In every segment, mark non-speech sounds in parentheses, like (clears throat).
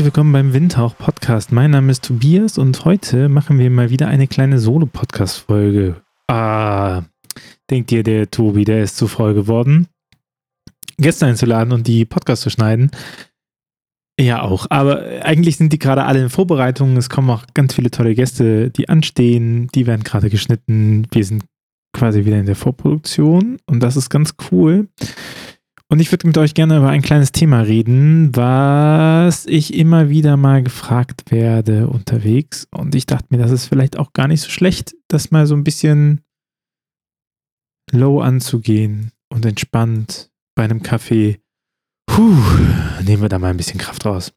Herzlich willkommen beim Windhauch Podcast. Mein Name ist Tobias und heute machen wir mal wieder eine kleine Solo-Podcast-Folge. Ah, denkt ihr, der Tobi, der ist zu voll geworden, Gäste einzuladen und die Podcast zu schneiden? Ja, auch. Aber eigentlich sind die gerade alle in Vorbereitung. Es kommen auch ganz viele tolle Gäste, die anstehen. Die werden gerade geschnitten. Wir sind quasi wieder in der Vorproduktion und das ist ganz cool. Und ich würde mit euch gerne über ein kleines Thema reden, was ich immer wieder mal gefragt werde unterwegs. Und ich dachte mir, das ist vielleicht auch gar nicht so schlecht, das mal so ein bisschen low anzugehen und entspannt bei einem Kaffee. Puh, nehmen wir da mal ein bisschen Kraft raus.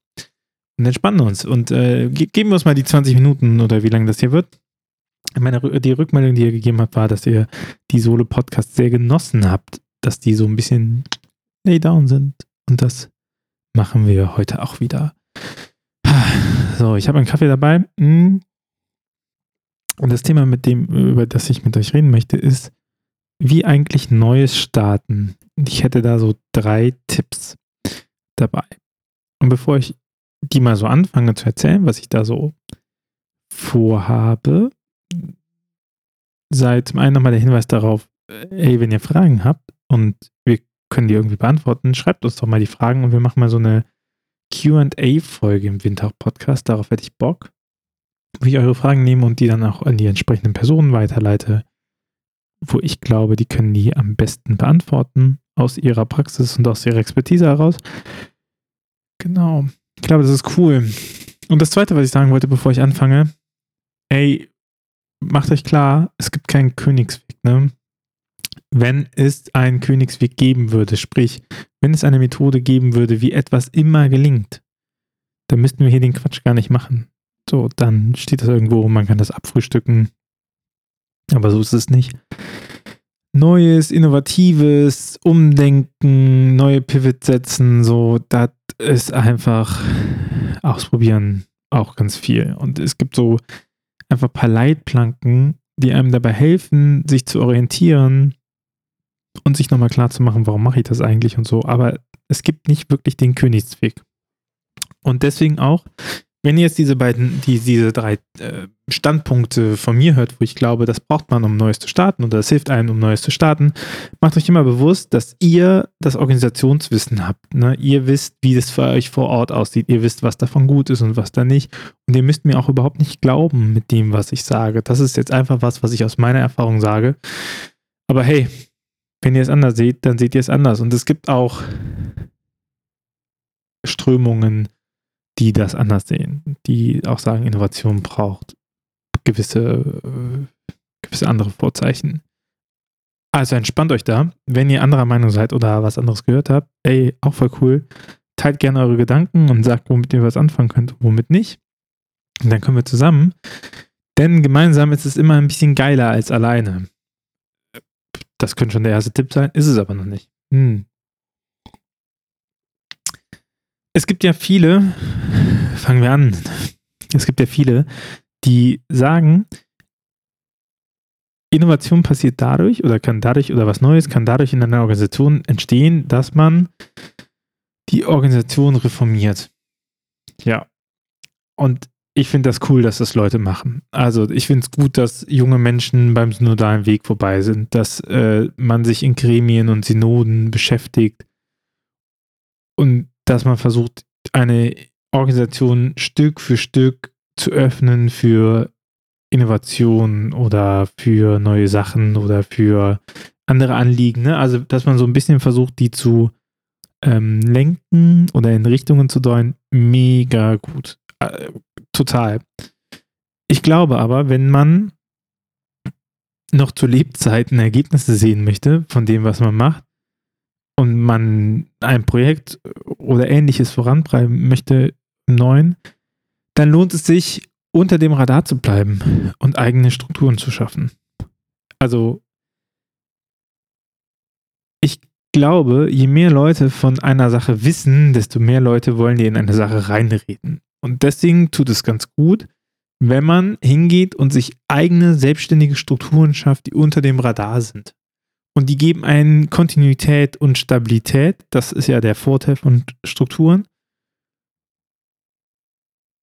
Und entspannen uns und äh, geben wir uns mal die 20 Minuten oder wie lange das hier wird. Meine, die Rückmeldung, die ihr gegeben habt, war, dass ihr die Solo-Podcasts sehr genossen habt, dass die so ein bisschen lay down sind. Und das machen wir heute auch wieder. So, ich habe einen Kaffee dabei. Hm. Und das Thema, mit dem, über das ich mit euch reden möchte, ist, wie eigentlich Neues starten. Ich hätte da so drei Tipps dabei. Und bevor ich die mal so anfange zu erzählen, was ich da so vorhabe, sei zum einen nochmal der Hinweis darauf, hey, wenn ihr Fragen habt und können die irgendwie beantworten. Schreibt uns doch mal die Fragen und wir machen mal so eine QA-Folge im Windhauch-Podcast. Darauf hätte ich Bock, wo ich eure Fragen nehme und die dann auch an die entsprechenden Personen weiterleite, wo ich glaube, die können die am besten beantworten aus ihrer Praxis und aus ihrer Expertise heraus. Genau. Ich glaube, das ist cool. Und das Zweite, was ich sagen wollte, bevor ich anfange, ey, macht euch klar, es gibt keinen Königsweg, ne? Wenn es einen Königsweg geben würde, sprich, wenn es eine Methode geben würde, wie etwas immer gelingt, dann müssten wir hier den Quatsch gar nicht machen. So, dann steht das irgendwo, man kann das abfrühstücken. Aber so ist es nicht. Neues, Innovatives, Umdenken, neue Pivots setzen, so, das ist einfach ausprobieren auch ganz viel. Und es gibt so einfach ein paar Leitplanken, die einem dabei helfen, sich zu orientieren und sich nochmal klar zu machen, warum mache ich das eigentlich und so. Aber es gibt nicht wirklich den Königsweg. Und deswegen auch, wenn ihr jetzt diese beiden, die, diese drei äh, Standpunkte von mir hört, wo ich glaube, das braucht man, um Neues zu starten oder das hilft einem, um Neues zu starten, macht euch immer bewusst, dass ihr das Organisationswissen habt. Ne? Ihr wisst, wie das für euch vor Ort aussieht. Ihr wisst, was davon gut ist und was da nicht. Und ihr müsst mir auch überhaupt nicht glauben mit dem, was ich sage. Das ist jetzt einfach was, was ich aus meiner Erfahrung sage. Aber hey, wenn ihr es anders seht, dann seht ihr es anders. Und es gibt auch Strömungen, die das anders sehen, die auch sagen, Innovation braucht gewisse, äh, gewisse andere Vorzeichen. Also entspannt euch da. Wenn ihr anderer Meinung seid oder was anderes gehört habt, ey, auch voll cool. Teilt gerne eure Gedanken und sagt, womit ihr was anfangen könnt und womit nicht. Und dann kommen wir zusammen. Denn gemeinsam ist es immer ein bisschen geiler als alleine. Das könnte schon der erste Tipp sein, ist es aber noch nicht. Hm. Es gibt ja viele, fangen wir an. Es gibt ja viele, die sagen, Innovation passiert dadurch oder kann dadurch oder was Neues kann dadurch in einer Organisation entstehen, dass man die Organisation reformiert. Ja. Und ich finde das cool, dass das Leute machen. Also ich finde es gut, dass junge Menschen beim synodalen Weg vorbei sind, dass äh, man sich in Gremien und Synoden beschäftigt und dass man versucht, eine Organisation Stück für Stück zu öffnen für Innovationen oder für neue Sachen oder für andere Anliegen. Ne? Also dass man so ein bisschen versucht, die zu ähm, lenken oder in Richtungen zu deuten, mega gut. Total. Ich glaube aber, wenn man noch zu Lebzeiten Ergebnisse sehen möchte von dem, was man macht, und man ein Projekt oder ähnliches vorantreiben möchte im Neuen, dann lohnt es sich, unter dem Radar zu bleiben und eigene Strukturen zu schaffen. Also, ich glaube, je mehr Leute von einer Sache wissen, desto mehr Leute wollen dir in eine Sache reinreden. Und deswegen tut es ganz gut, wenn man hingeht und sich eigene selbstständige Strukturen schafft, die unter dem Radar sind. Und die geben einen Kontinuität und Stabilität. Das ist ja der Vorteil von Strukturen.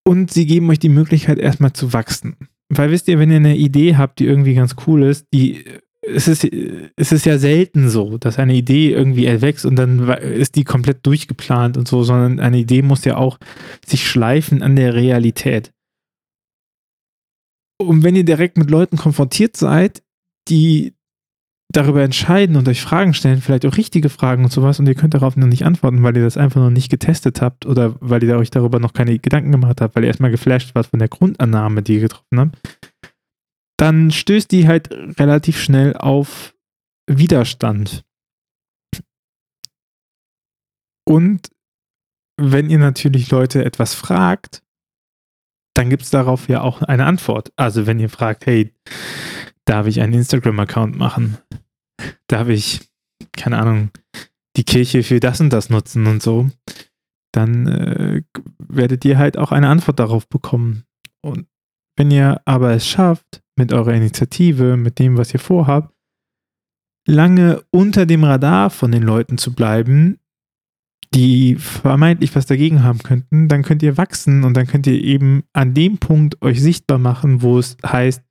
Und sie geben euch die Möglichkeit, erstmal zu wachsen. Weil wisst ihr, wenn ihr eine Idee habt, die irgendwie ganz cool ist, die es ist, es ist ja selten so, dass eine Idee irgendwie erwächst und dann ist die komplett durchgeplant und so, sondern eine Idee muss ja auch sich schleifen an der Realität. Und wenn ihr direkt mit Leuten konfrontiert seid, die darüber entscheiden und euch Fragen stellen, vielleicht auch richtige Fragen und sowas, und ihr könnt darauf noch nicht antworten, weil ihr das einfach noch nicht getestet habt oder weil ihr euch darüber noch keine Gedanken gemacht habt, weil ihr erstmal geflasht wart von der Grundannahme, die ihr getroffen habt, dann stößt die halt relativ schnell auf Widerstand. Und wenn ihr natürlich Leute etwas fragt, dann gibt es darauf ja auch eine Antwort. Also wenn ihr fragt, hey, darf ich einen Instagram-Account machen? Darf ich, keine Ahnung, die Kirche für das und das nutzen und so? Dann äh, werdet ihr halt auch eine Antwort darauf bekommen. Und wenn ihr aber es schafft, mit eurer Initiative, mit dem, was ihr vorhabt, lange unter dem Radar von den Leuten zu bleiben, die vermeintlich was dagegen haben könnten, dann könnt ihr wachsen und dann könnt ihr eben an dem Punkt euch sichtbar machen, wo es heißt,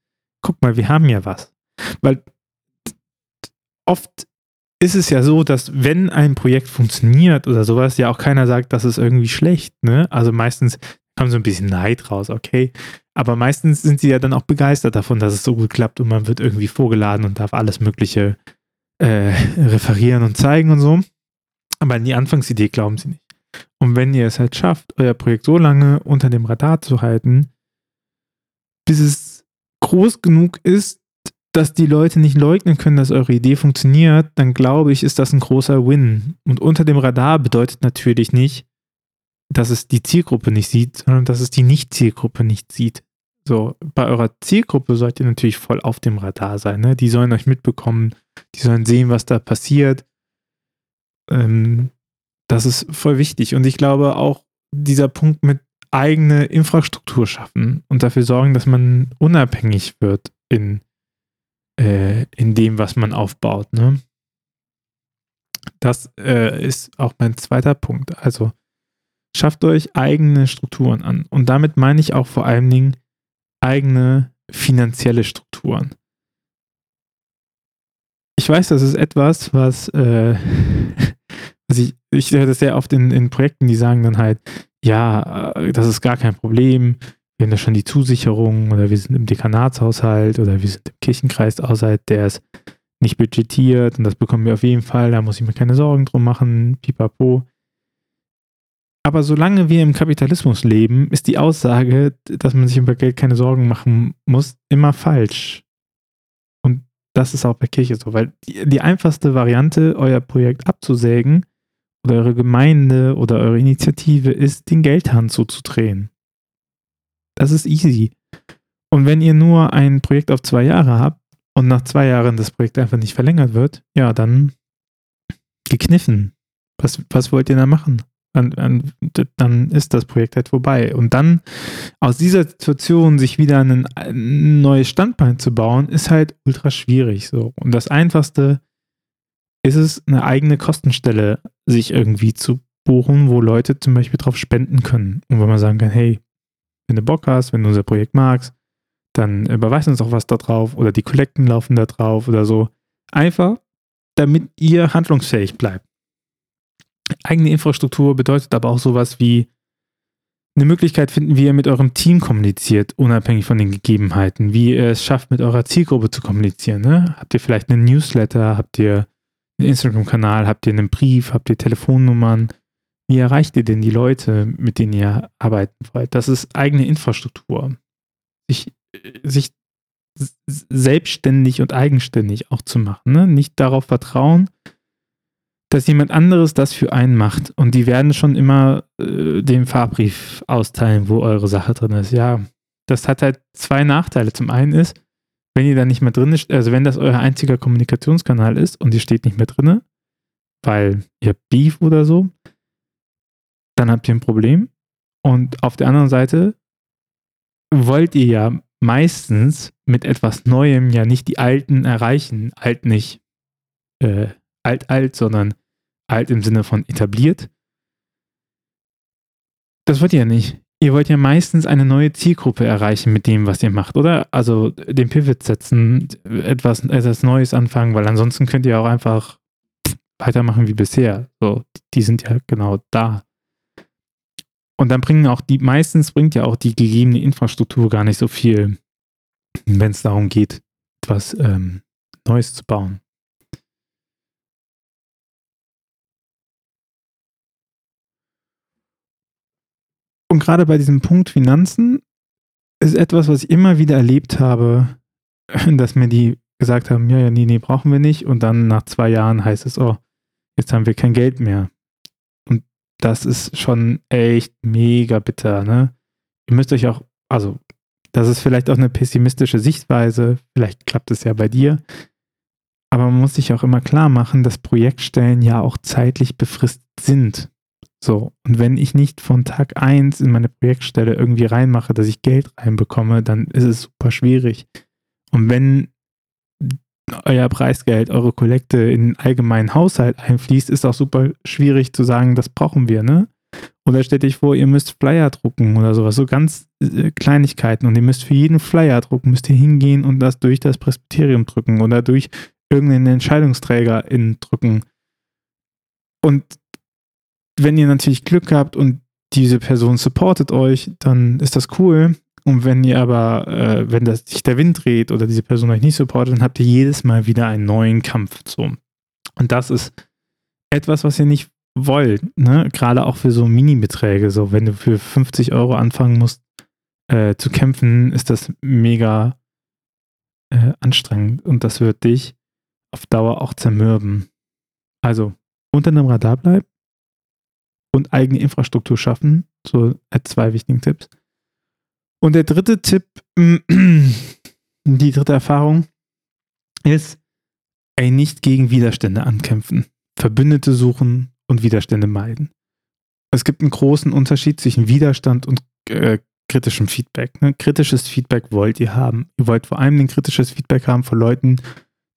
guck mal, wir haben ja was. Weil oft ist es ja so, dass wenn ein Projekt funktioniert oder sowas, ja auch keiner sagt, das ist irgendwie schlecht. Ne? Also meistens kommt so ein bisschen Neid raus, okay. Aber meistens sind sie ja dann auch begeistert davon, dass es so gut klappt und man wird irgendwie vorgeladen und darf alles Mögliche äh, referieren und zeigen und so. Aber an die Anfangsidee glauben sie nicht. Und wenn ihr es halt schafft, euer Projekt so lange unter dem Radar zu halten, bis es groß genug ist, dass die Leute nicht leugnen können, dass eure Idee funktioniert, dann glaube ich, ist das ein großer Win. Und unter dem Radar bedeutet natürlich nicht, dass es die Zielgruppe nicht sieht, sondern dass es die Nicht-Zielgruppe nicht sieht. So, bei eurer Zielgruppe sollt ihr natürlich voll auf dem Radar sein. Ne? Die sollen euch mitbekommen, die sollen sehen, was da passiert. Ähm, das ist voll wichtig. Und ich glaube auch dieser Punkt mit eigene Infrastruktur schaffen und dafür sorgen, dass man unabhängig wird in, äh, in dem, was man aufbaut. Ne? Das äh, ist auch mein zweiter Punkt. Also schafft euch eigene Strukturen an. Und damit meine ich auch vor allen Dingen eigene finanzielle Strukturen. Ich weiß, das ist etwas, was, äh, (laughs) was ich, ich höre das sehr oft in, in Projekten, die sagen dann halt, ja, äh, das ist gar kein Problem, wir haben da schon die Zusicherung oder wir sind im Dekanatshaushalt oder wir sind im Kirchenkreishaushalt, der ist nicht budgetiert und das bekommen wir auf jeden Fall, da muss ich mir keine Sorgen drum machen, pipapo. Aber solange wir im Kapitalismus leben, ist die Aussage, dass man sich über Geld keine Sorgen machen muss, immer falsch. Und das ist auch bei Kirche so, weil die, die einfachste Variante, euer Projekt abzusägen oder eure Gemeinde oder eure Initiative ist, den Geldhahn zuzudrehen. Das ist easy. Und wenn ihr nur ein Projekt auf zwei Jahre habt und nach zwei Jahren das Projekt einfach nicht verlängert wird, ja, dann gekniffen. Was, was wollt ihr da machen? Dann, dann ist das Projekt halt vorbei. Und dann aus dieser Situation sich wieder ein, ein neues Standbein zu bauen, ist halt ultra schwierig. So. Und das Einfachste ist es, eine eigene Kostenstelle sich irgendwie zu buchen, wo Leute zum Beispiel drauf spenden können. Und wenn man sagen kann, hey, wenn du Bock hast, wenn du unser Projekt magst, dann überweist uns auch was da drauf oder die Kollekten laufen da drauf oder so. Einfach, damit ihr handlungsfähig bleibt. Eigene Infrastruktur bedeutet aber auch sowas wie eine Möglichkeit finden, wie ihr mit eurem Team kommuniziert, unabhängig von den Gegebenheiten, wie ihr es schafft, mit eurer Zielgruppe zu kommunizieren. Ne? Habt ihr vielleicht einen Newsletter, habt ihr einen Instagram-Kanal, habt ihr einen Brief, habt ihr Telefonnummern? Wie erreicht ihr denn die Leute, mit denen ihr arbeiten wollt? Das ist eigene Infrastruktur. Sich, sich selbstständig und eigenständig auch zu machen. Ne? Nicht darauf vertrauen, dass jemand anderes das für einen macht. Und die werden schon immer äh, den Fahrbrief austeilen, wo eure Sache drin ist. Ja, das hat halt zwei Nachteile. Zum einen ist, wenn ihr da nicht mehr drin ist, also wenn das euer einziger Kommunikationskanal ist und ihr steht nicht mehr drin, weil ihr habt Beef oder so, dann habt ihr ein Problem. Und auf der anderen Seite wollt ihr ja meistens mit etwas Neuem ja nicht die Alten erreichen. Alt nicht äh, alt-alt, sondern alt im Sinne von etabliert. Das wollt ihr ja nicht. ihr wollt ja meistens eine neue Zielgruppe erreichen mit dem, was ihr macht, oder? Also den Pivot setzen, etwas, etwas Neues anfangen, weil ansonsten könnt ihr auch einfach weitermachen wie bisher. So, die sind ja genau da. Und dann bringen auch die, meistens bringt ja auch die gegebene Infrastruktur gar nicht so viel, wenn es darum geht, etwas ähm, Neues zu bauen. Und gerade bei diesem Punkt Finanzen ist etwas, was ich immer wieder erlebt habe, (laughs) dass mir die gesagt haben, ja, ja, nee, nee, brauchen wir nicht. Und dann nach zwei Jahren heißt es, oh, jetzt haben wir kein Geld mehr. Und das ist schon echt mega bitter, ne? Ihr müsst euch auch, also, das ist vielleicht auch eine pessimistische Sichtweise, vielleicht klappt es ja bei dir, aber man muss sich auch immer klar machen, dass Projektstellen ja auch zeitlich befristet sind. So, und wenn ich nicht von Tag 1 in meine Projektstelle irgendwie reinmache, dass ich Geld reinbekomme, dann ist es super schwierig. Und wenn euer Preisgeld, eure Kollekte in den allgemeinen Haushalt einfließt, ist auch super schwierig zu sagen, das brauchen wir, ne? Oder stellt euch vor, ihr müsst Flyer drucken oder sowas, so ganz äh, Kleinigkeiten und ihr müsst für jeden Flyer drucken, müsst ihr hingehen und das durch das Presbyterium drücken oder durch irgendeinen Entscheidungsträger in drücken. Und wenn ihr natürlich Glück habt und diese Person supportet euch, dann ist das cool. Und wenn ihr aber, äh, wenn das, sich der Wind dreht oder diese Person euch nicht supportet, dann habt ihr jedes Mal wieder einen neuen Kampf. So. Und das ist etwas, was ihr nicht wollt. Ne? Gerade auch für so Mini-Beträge. So, wenn du für 50 Euro anfangen musst äh, zu kämpfen, ist das mega äh, anstrengend. Und das wird dich auf Dauer auch zermürben. Also unter einem Radar bleiben und eigene Infrastruktur schaffen. So zwei wichtigen Tipps. Und der dritte Tipp, (clears throat) die dritte Erfahrung ist, ey, nicht gegen Widerstände ankämpfen. Verbündete suchen und Widerstände meiden. Es gibt einen großen Unterschied zwischen Widerstand und äh, kritischem Feedback. Ne? Kritisches Feedback wollt ihr haben. Ihr wollt vor allem ein kritisches Feedback haben von Leuten,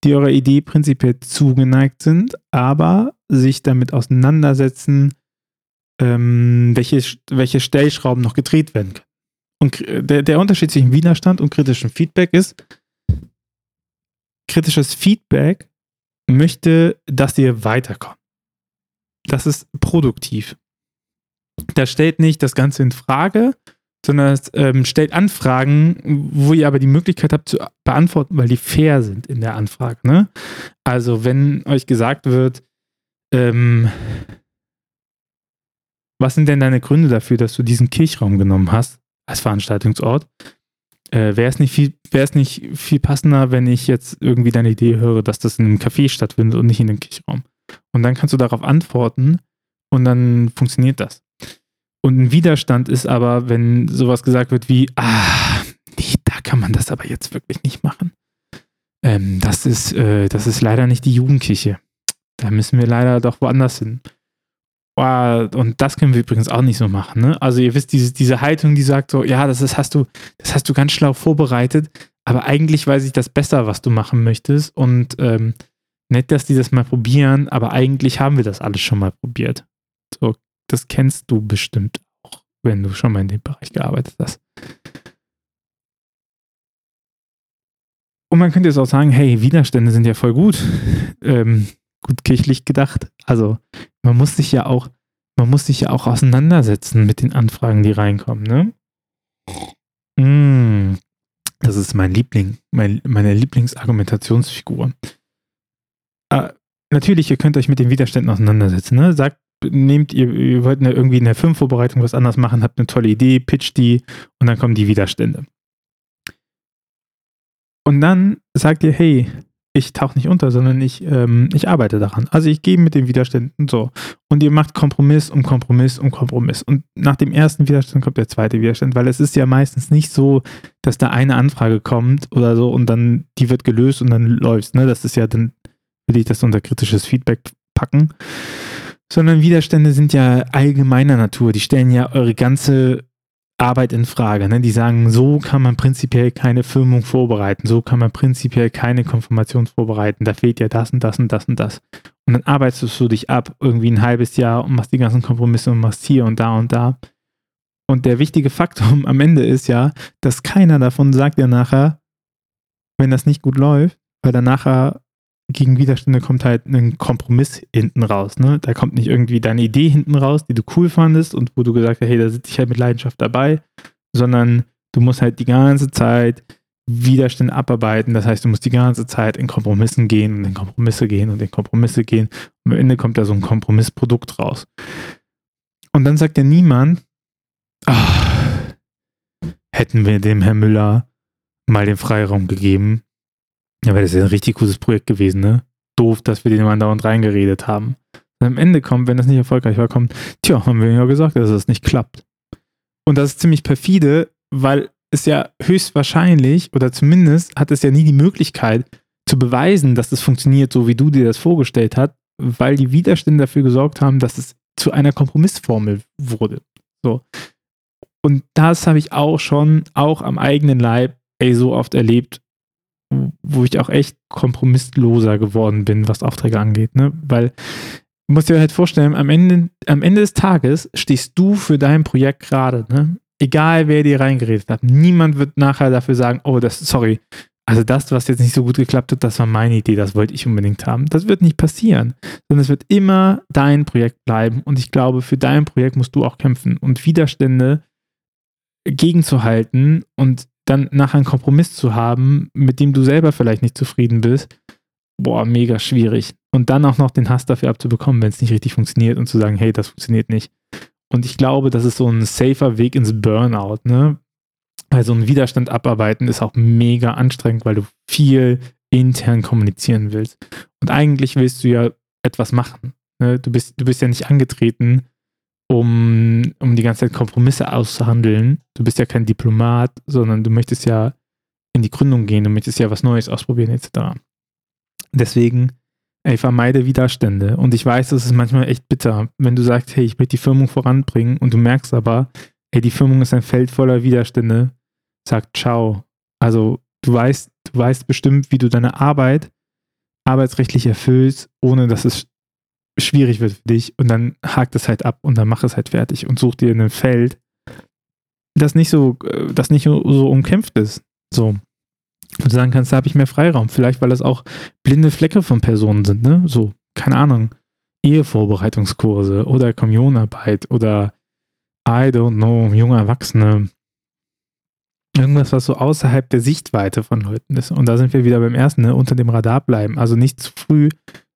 die eurer Idee prinzipiell zugeneigt sind, aber sich damit auseinandersetzen, ähm, welche, welche Stellschrauben noch gedreht werden können. Und der, der Unterschied zwischen Widerstand und kritischem Feedback ist, kritisches Feedback möchte, dass ihr weiterkommt. Das ist produktiv. Das stellt nicht das Ganze in Frage, sondern es ähm, stellt Anfragen, wo ihr aber die Möglichkeit habt zu beantworten, weil die fair sind in der Anfrage. Ne? Also wenn euch gesagt wird, ähm, was sind denn deine Gründe dafür, dass du diesen Kirchraum genommen hast als Veranstaltungsort? Äh, Wäre es nicht, viel, nicht viel passender, wenn ich jetzt irgendwie deine Idee höre, dass das in einem Café stattfindet und nicht in einem Kirchraum? Und dann kannst du darauf antworten und dann funktioniert das. Und ein Widerstand ist aber, wenn sowas gesagt wird wie, ah, nee, da kann man das aber jetzt wirklich nicht machen. Ähm, das, ist, äh, das ist leider nicht die Jugendkirche. Da müssen wir leider doch woanders hin. Oh, und das können wir übrigens auch nicht so machen. Ne? Also ihr wisst, diese, diese Haltung, die sagt so, ja, das ist, hast du, das hast du ganz schlau vorbereitet, aber eigentlich weiß ich das besser, was du machen möchtest. Und ähm, nett, dass die das mal probieren, aber eigentlich haben wir das alles schon mal probiert. So, das kennst du bestimmt auch, wenn du schon mal in dem Bereich gearbeitet hast. Und man könnte jetzt auch sagen, hey, Widerstände sind ja voll gut. (laughs) ähm, gut kirchlich gedacht. Also man muss sich ja auch, man muss sich ja auch auseinandersetzen mit den Anfragen, die reinkommen, ne? Mm, das ist mein Liebling, mein, meine Lieblingsargumentationsfigur. Äh, natürlich, ihr könnt euch mit den Widerständen auseinandersetzen, ne? Sagt, nehmt ihr, ihr wollt eine, irgendwie in der Filmvorbereitung was anderes machen, habt eine tolle Idee, pitcht die und dann kommen die Widerstände. Und dann sagt ihr, hey, ich tauche nicht unter, sondern ich, ähm, ich arbeite daran. Also ich gehe mit den Widerständen so. Und ihr macht Kompromiss um Kompromiss um Kompromiss. Und nach dem ersten Widerstand kommt der zweite Widerstand, weil es ist ja meistens nicht so, dass da eine Anfrage kommt oder so und dann die wird gelöst und dann läuft ne? Das ist ja, dann will ich das unter kritisches Feedback packen. Sondern Widerstände sind ja allgemeiner Natur. Die stellen ja eure ganze Arbeit in Frage. Ne? Die sagen, so kann man prinzipiell keine Firmung vorbereiten, so kann man prinzipiell keine Konfirmation vorbereiten, da fehlt ja das und das und das und das. Und dann arbeitest du dich ab, irgendwie ein halbes Jahr und machst die ganzen Kompromisse und machst hier und da und da. Und der wichtige Faktum am Ende ist ja, dass keiner davon sagt ja nachher, wenn das nicht gut läuft, weil dann nachher gegen Widerstände kommt halt ein Kompromiss hinten raus. Ne? Da kommt nicht irgendwie deine Idee hinten raus, die du cool fandest und wo du gesagt hast, hey, da sitze ich halt mit Leidenschaft dabei, sondern du musst halt die ganze Zeit Widerstände abarbeiten. Das heißt, du musst die ganze Zeit in Kompromissen gehen und in Kompromisse gehen und in Kompromisse gehen. Und am Ende kommt da so ein Kompromissprodukt raus. Und dann sagt ja niemand, ach, hätten wir dem Herrn Müller mal den Freiraum gegeben, ja, wäre das ja ein richtig gutes Projekt gewesen, ne? Doof, dass wir den mal dauernd reingeredet haben. Und am Ende kommt, wenn das nicht erfolgreich war, kommt, tja, haben wir ja gesagt, dass das nicht klappt. Und das ist ziemlich perfide, weil es ja höchstwahrscheinlich, oder zumindest hat es ja nie die Möglichkeit zu beweisen, dass es funktioniert, so wie du dir das vorgestellt hast, weil die Widerstände dafür gesorgt haben, dass es zu einer Kompromissformel wurde. So. Und das habe ich auch schon, auch am eigenen Leib, ey, so oft erlebt, wo ich auch echt kompromissloser geworden bin, was Aufträge angeht, ne? Weil du musst dir halt vorstellen, am Ende, am Ende des Tages stehst du für dein Projekt gerade, ne? egal wer dir reingeredet hat, niemand wird nachher dafür sagen, oh, das, sorry, also das, was jetzt nicht so gut geklappt hat, das war meine Idee, das wollte ich unbedingt haben. Das wird nicht passieren, sondern es wird immer dein Projekt bleiben und ich glaube, für dein Projekt musst du auch kämpfen und Widerstände gegenzuhalten und dann nachher einen Kompromiss zu haben, mit dem du selber vielleicht nicht zufrieden bist, boah, mega schwierig. Und dann auch noch den Hass dafür abzubekommen, wenn es nicht richtig funktioniert und zu sagen, hey, das funktioniert nicht. Und ich glaube, das ist so ein safer Weg ins Burnout, ne? Weil so ein Widerstand abarbeiten ist auch mega anstrengend, weil du viel intern kommunizieren willst. Und eigentlich willst du ja etwas machen. Ne? Du, bist, du bist ja nicht angetreten, um, um die ganze Zeit Kompromisse auszuhandeln. Du bist ja kein Diplomat, sondern du möchtest ja in die Gründung gehen, du möchtest ja was Neues ausprobieren, etc. Deswegen ey, vermeide Widerstände. Und ich weiß, das ist manchmal echt bitter, wenn du sagst, hey, ich möchte die Firmung voranbringen und du merkst aber, ey, die Firmung ist ein Feld voller Widerstände, sag ciao. Also du weißt, du weißt bestimmt, wie du deine Arbeit arbeitsrechtlich erfüllst, ohne dass es schwierig wird für dich und dann hakt es halt ab und dann mach es halt fertig und such dir ein Feld, das nicht so, äh, das nicht so umkämpft ist. So und du sagen kannst, da habe ich mehr Freiraum. Vielleicht, weil das auch blinde Flecke von Personen sind, ne? So, keine Ahnung, Ehevorbereitungskurse oder Kommunionarbeit oder I don't know, junge Erwachsene. Irgendwas, was so außerhalb der Sichtweite von Leuten ist. Und da sind wir wieder beim ersten, ne? unter dem Radar bleiben. Also nicht zu früh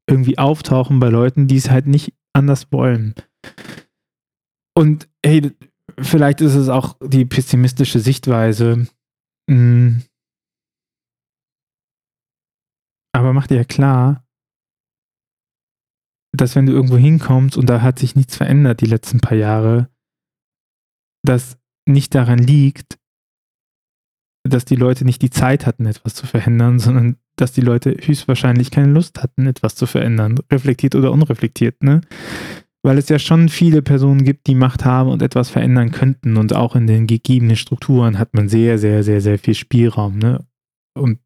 irgendwie auftauchen bei Leuten, die es halt nicht anders wollen. Und hey, vielleicht ist es auch die pessimistische Sichtweise. Hm, aber mach dir ja klar, dass wenn du irgendwo hinkommst und da hat sich nichts verändert die letzten paar Jahre, dass nicht daran liegt, dass die Leute nicht die Zeit hatten, etwas zu verändern, sondern dass die Leute höchstwahrscheinlich keine Lust hatten, etwas zu verändern, reflektiert oder unreflektiert, ne? Weil es ja schon viele Personen gibt, die Macht haben und etwas verändern könnten und auch in den gegebenen Strukturen hat man sehr, sehr, sehr, sehr viel Spielraum, ne? Und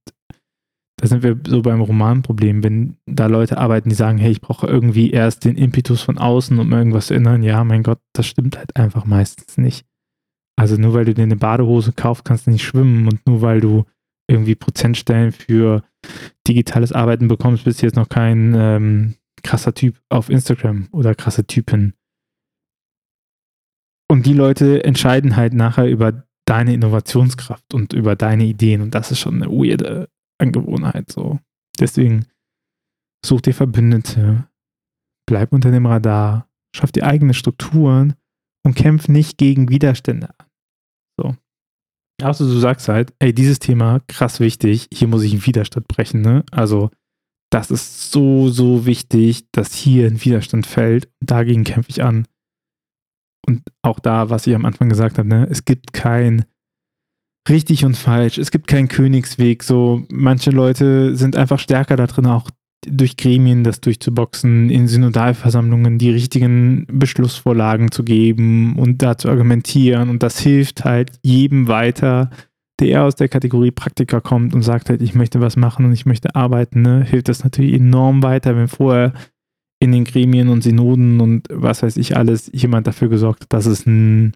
da sind wir so beim Romanproblem, wenn da Leute arbeiten, die sagen, hey, ich brauche irgendwie erst den Impetus von außen, um irgendwas zu ändern. Ja, mein Gott, das stimmt halt einfach meistens nicht. Also nur weil du dir eine Badehose kaufst, kannst du nicht schwimmen und nur weil du irgendwie Prozentstellen für digitales Arbeiten bekommst, bist du jetzt noch kein ähm, krasser Typ auf Instagram oder krasse Typen. Und die Leute entscheiden halt nachher über deine Innovationskraft und über deine Ideen und das ist schon eine weirde Angewohnheit. So. Deswegen such dir Verbündete, bleib unter dem Radar, schaff dir eigene Strukturen und kämpf nicht gegen Widerstände an. So. Also du sagst halt, ey, dieses Thema, krass wichtig, hier muss ich einen Widerstand brechen, ne? Also, das ist so, so wichtig, dass hier ein Widerstand fällt. Dagegen kämpfe ich an. Und auch da, was ich am Anfang gesagt habe, ne, es gibt kein richtig und falsch. Es gibt keinen Königsweg. So, manche Leute sind einfach stärker da drin, auch durch Gremien das durchzuboxen, in Synodalversammlungen die richtigen Beschlussvorlagen zu geben und da zu argumentieren. Und das hilft halt jedem weiter, der eher aus der Kategorie Praktiker kommt und sagt halt, ich möchte was machen und ich möchte arbeiten, ne? hilft das natürlich enorm weiter, wenn vorher in den Gremien und Synoden und was weiß ich alles jemand dafür gesorgt hat, dass es ein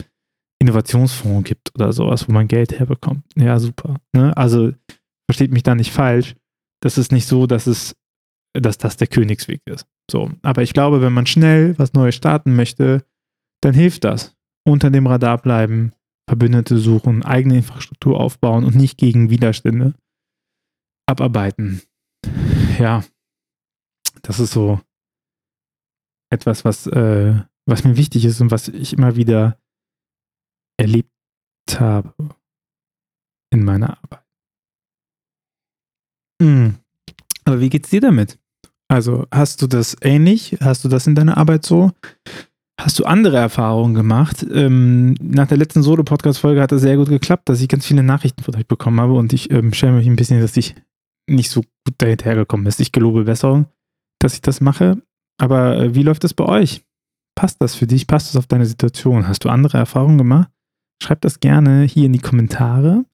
Innovationsfonds gibt oder sowas, wo man Geld herbekommt. Ja, super. Ne? Also versteht mich da nicht falsch. Das ist nicht so, dass es, dass das der Königsweg ist. So. Aber ich glaube, wenn man schnell was Neues starten möchte, dann hilft das. Unter dem Radar bleiben, Verbündete suchen, eigene Infrastruktur aufbauen und nicht gegen Widerstände abarbeiten. Ja, das ist so etwas, was, äh, was mir wichtig ist und was ich immer wieder erlebt habe in meiner Arbeit. Mhm. Aber wie geht's dir damit? Also hast du das ähnlich? Hast du das in deiner Arbeit so? Hast du andere Erfahrungen gemacht? Ähm, nach der letzten Solo-Podcast-Folge hat es sehr gut geklappt, dass ich ganz viele Nachrichten von euch bekommen habe und ich ähm, schäme mich ein bisschen, dass ich nicht so gut dahintergekommen bin. Ich gelobe Besserung, dass ich das mache. Aber äh, wie läuft das bei euch? Passt das für dich? Passt das auf deine Situation? Hast du andere Erfahrungen gemacht? Schreib das gerne hier in die Kommentare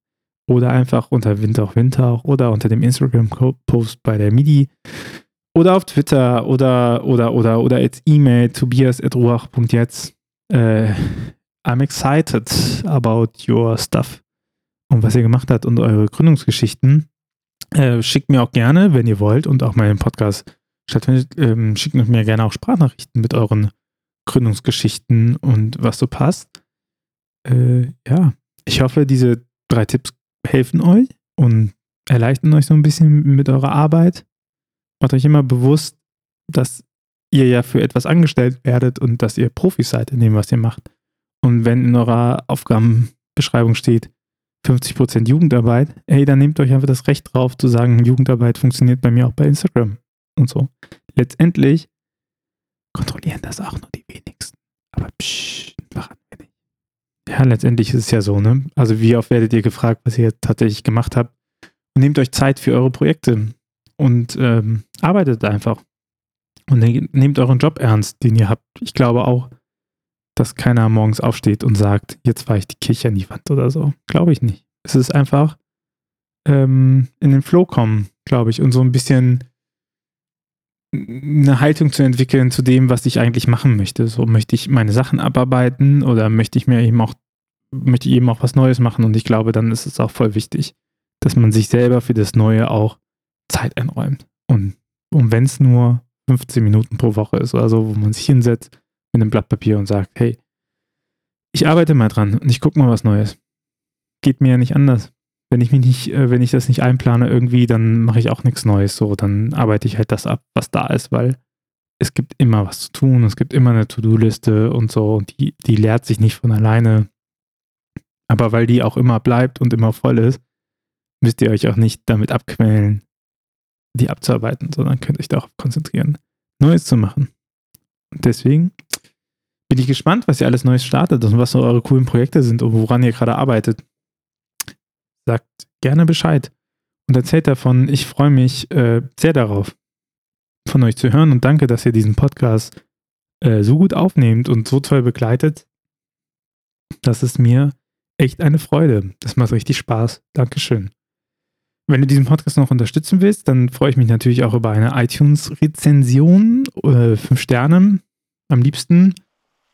oder einfach unter Winter auch Winter oder unter dem Instagram-Post bei der MIDI oder auf Twitter oder oder oder oder als E-Mail tobias.ruach.jetzt. Äh, I'm excited about your stuff und was ihr gemacht habt und eure Gründungsgeschichten. Äh, schickt mir auch gerne, wenn ihr wollt und auch meinen Podcast stattfindet, ähm, schickt mir gerne auch Sprachnachrichten mit euren Gründungsgeschichten und was so passt. Äh, ja, ich hoffe, diese drei Tipps helfen euch und erleichtern euch so ein bisschen mit eurer Arbeit. Macht euch immer bewusst, dass ihr ja für etwas angestellt werdet und dass ihr Profis seid in dem, was ihr macht. Und wenn in eurer Aufgabenbeschreibung steht 50% Jugendarbeit, hey, dann nehmt euch einfach das Recht drauf zu sagen, Jugendarbeit funktioniert bei mir auch bei Instagram und so. Letztendlich kontrollieren das auch nur die wenigsten. Aber psch, machen wir nicht. Ja, letztendlich ist es ja so, ne? Also wie oft werdet ihr gefragt, was ihr tatsächlich gemacht habt? Nehmt euch Zeit für eure Projekte und ähm, arbeitet einfach. Und nehmt euren Job ernst, den ihr habt. Ich glaube auch, dass keiner morgens aufsteht und sagt, jetzt fahre ich die Kirche an die Wand oder so. Glaube ich nicht. Es ist einfach ähm, in den Flow kommen, glaube ich, und so ein bisschen eine Haltung zu entwickeln zu dem, was ich eigentlich machen möchte. So möchte ich meine Sachen abarbeiten oder möchte ich mir eben auch, möchte ich eben auch was Neues machen und ich glaube, dann ist es auch voll wichtig, dass man sich selber für das Neue auch Zeit einräumt. Und, und wenn es nur 15 Minuten pro Woche ist oder so, wo man sich hinsetzt mit einem Blatt Papier und sagt, hey, ich arbeite mal dran und ich gucke mal was Neues. Geht mir ja nicht anders wenn ich mich nicht, äh, wenn ich das nicht einplane irgendwie, dann mache ich auch nichts Neues. So, dann arbeite ich halt das ab, was da ist, weil es gibt immer was zu tun, es gibt immer eine To-Do-Liste und so, und die, die leert sich nicht von alleine. Aber weil die auch immer bleibt und immer voll ist, müsst ihr euch auch nicht damit abquälen, die abzuarbeiten, sondern könnt euch darauf konzentrieren, Neues zu machen. Und deswegen bin ich gespannt, was ihr alles Neues startet und was so eure coolen Projekte sind und woran ihr gerade arbeitet sagt gerne Bescheid und erzählt davon. Ich freue mich äh, sehr darauf, von euch zu hören und danke, dass ihr diesen Podcast äh, so gut aufnehmt und so toll begleitet. Das ist mir echt eine Freude. Das macht richtig Spaß. Dankeschön. Wenn du diesen Podcast noch unterstützen willst, dann freue ich mich natürlich auch über eine iTunes-Rezension, äh, fünf Sterne am liebsten.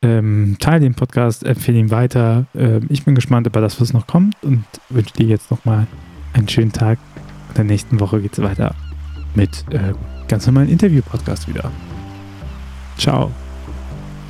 Ähm, teile den Podcast, empfehle ihn weiter. Ähm, ich bin gespannt über das, was noch kommt und wünsche dir jetzt nochmal einen schönen Tag. In der nächsten Woche geht es weiter mit äh, ganz normalen Interview-Podcast wieder. Ciao.